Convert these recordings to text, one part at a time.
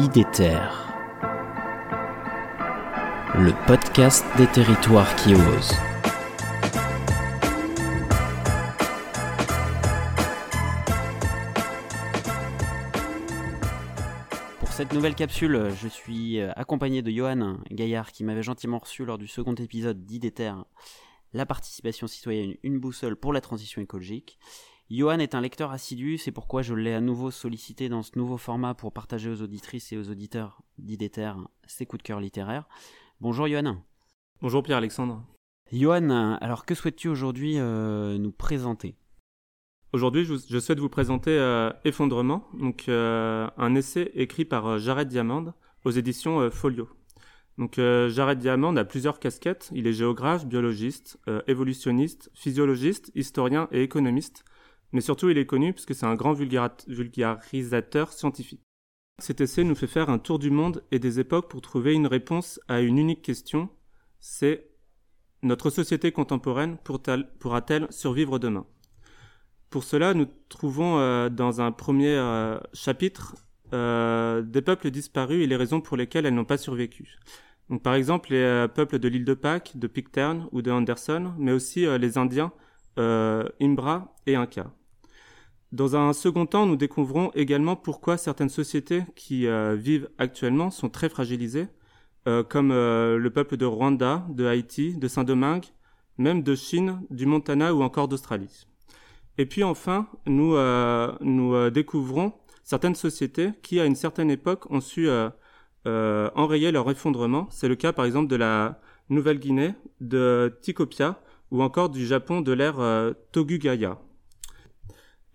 IDETER, le podcast des territoires qui osent. Pour cette nouvelle capsule, je suis euh, accompagné de Johan Gaillard qui m'avait gentiment reçu lors du second épisode d'IDETER, la participation citoyenne, une boussole pour la transition écologique. Johan est un lecteur assidu, c'est pourquoi je l'ai à nouveau sollicité dans ce nouveau format pour partager aux auditrices et aux auditeurs d'IDETER ses coups de cœur littéraires. Bonjour Johan. Bonjour Pierre-Alexandre. Johan, alors que souhaites-tu aujourd'hui euh, nous présenter? Aujourd'hui, je, souhaite vous présenter euh, Effondrement, donc euh, un essai écrit par Jared Diamand aux éditions Folio. Donc Jared Diamand a plusieurs casquettes. Il est géographe, biologiste, évolutionniste, physiologiste, historien et économiste. Mais surtout, il est connu puisque c'est un grand vulgarisateur scientifique. Cet essai nous fait faire un tour du monde et des époques pour trouver une réponse à une unique question, c'est notre société contemporaine pourra-t-elle survivre demain? Pour cela, nous trouvons euh, dans un premier euh, chapitre euh, des peuples disparus et les raisons pour lesquelles elles n'ont pas survécu. Donc, par exemple, les peuples de l'île de Pâques, de Pitcairn ou de Anderson, mais aussi les Indiens, Imbra et Inca. Dans un second temps, nous découvrons également pourquoi certaines sociétés qui euh, vivent actuellement sont très fragilisées, euh, comme euh, le peuple de Rwanda, de Haïti, de Saint-Domingue, même de Chine, du Montana ou encore d'Australie. Et puis enfin, nous, nous découvrons certaines sociétés qui, à une certaine époque, ont su enrayer leur effondrement. C'est le cas par exemple de la Nouvelle-Guinée, de Tikopia ou encore du Japon de l'ère Togugaya.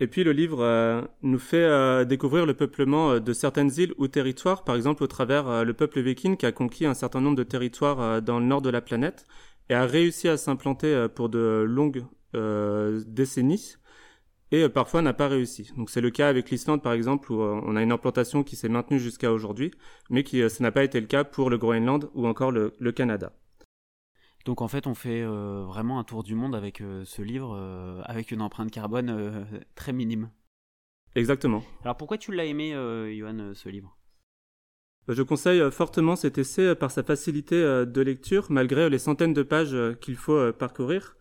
Et puis le livre euh, nous fait euh, découvrir le peuplement euh, de certaines îles ou territoires, par exemple au travers le peuple viking qui a conquis un certain nombre de territoires dans le nord de la planète et a réussi à s'implanter pour de longues décennies et parfois n'a pas réussi. Donc c'est le cas avec l'Islande par exemple où on a une implantation qui s'est maintenue jusqu'à aujourd'hui, mais qui ça n'a pas été le cas pour le Groenland ou encore le Canada. Donc en fait, on fait euh, vraiment un tour du monde avec euh, ce livre, euh, avec une empreinte carbone très minime. Exactement. Alors pourquoi tu l'as aimé, Johan, ce livre? Je conseille fortement cet essai par sa facilité de lecture, malgré les centaines de pages qu'il faut parcourir.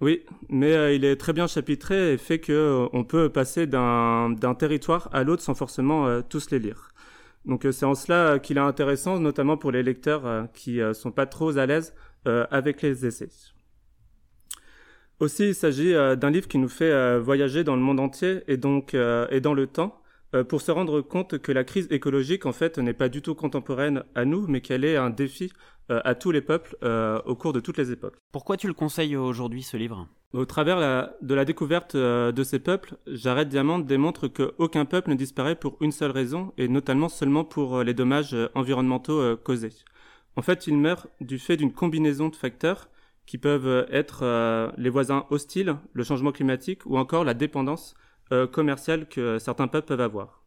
Oui, mais il est très bien chapitré et fait qu'on peut passer d'un territoire à l'autre sans forcément tous les lire. Donc euh, c'est en cela qu'il est intéressant, notamment pour les lecteurs euh, qui euh, sont pas trop à l'aise avec les essais. Aussi, il s'agit d'un livre qui nous fait voyager dans le monde entier et donc et dans le temps pour se rendre compte que la crise écologique en fait n'est pas du tout contemporaine à nous, mais qu'elle est un défi à tous les peuples au cours de toutes les époques. Pourquoi tu le conseilles aujourd'hui ce livre? Au travers de la découverte euh, de ces peuples, Jared Diamant démontre qu'aucun peuple ne disparaît pour une seule raison, et notamment seulement pour euh, les dommages euh, environnementaux causés. En fait, il meurt du fait d'une combinaison de facteurs qui peuvent être les voisins hostiles, le changement climatique ou encore la dépendance commerciale que certains peuples peuvent avoir.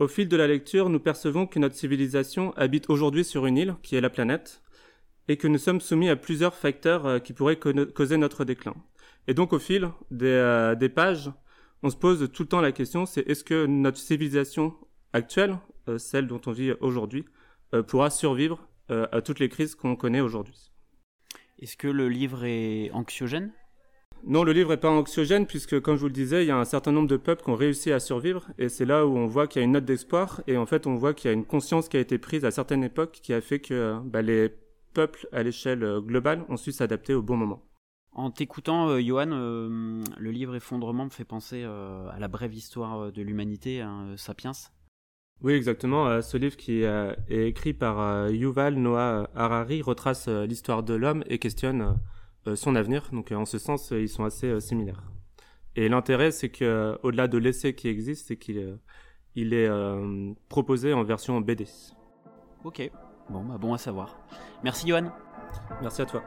Au fil de la lecture, nous percevons que notre civilisation habite aujourd'hui sur une île, qui est la planète, et que nous sommes soumis à plusieurs facteurs euh, qui pourraient causer notre déclin. Et donc au fil euh, des, pages, on se pose tout le temps la question, c'est est-ce que notre civilisation actuelle, euh, celle dont on vit aujourd'hui, pourra survivre à toutes les crises qu'on connaît aujourd'hui? Est-ce que le livre est anxiogène? Non, le livre n'est pas anxiogène puisque, comme je vous le disais, il y a un certain nombre de peuples qui ont réussi à survivre et c'est là où on voit qu'il y a une note d'espoir et en fait on voit qu'il y a une conscience qui a été prise à certaines époques qui a fait que bah, les peuples à l'échelle euh, globale ont su s'adapter au bon moment. En t'écoutant, euh, Johan, euh, le livre Effondrement me fait penser à la brève histoire de l'humanité, hein, Sapiens. Oui, exactement. ce livre qui est écrit par Yuval Noah Harari retrace l'histoire de l'homme et questionne son avenir. Donc, en ce sens, ils sont assez similaires. Et l'intérêt, c'est que, au-delà de l'essai qui existe, c'est qu'il il est proposé en version BD. Ok. Bon, bah bon à savoir. Merci Johan. Merci à toi.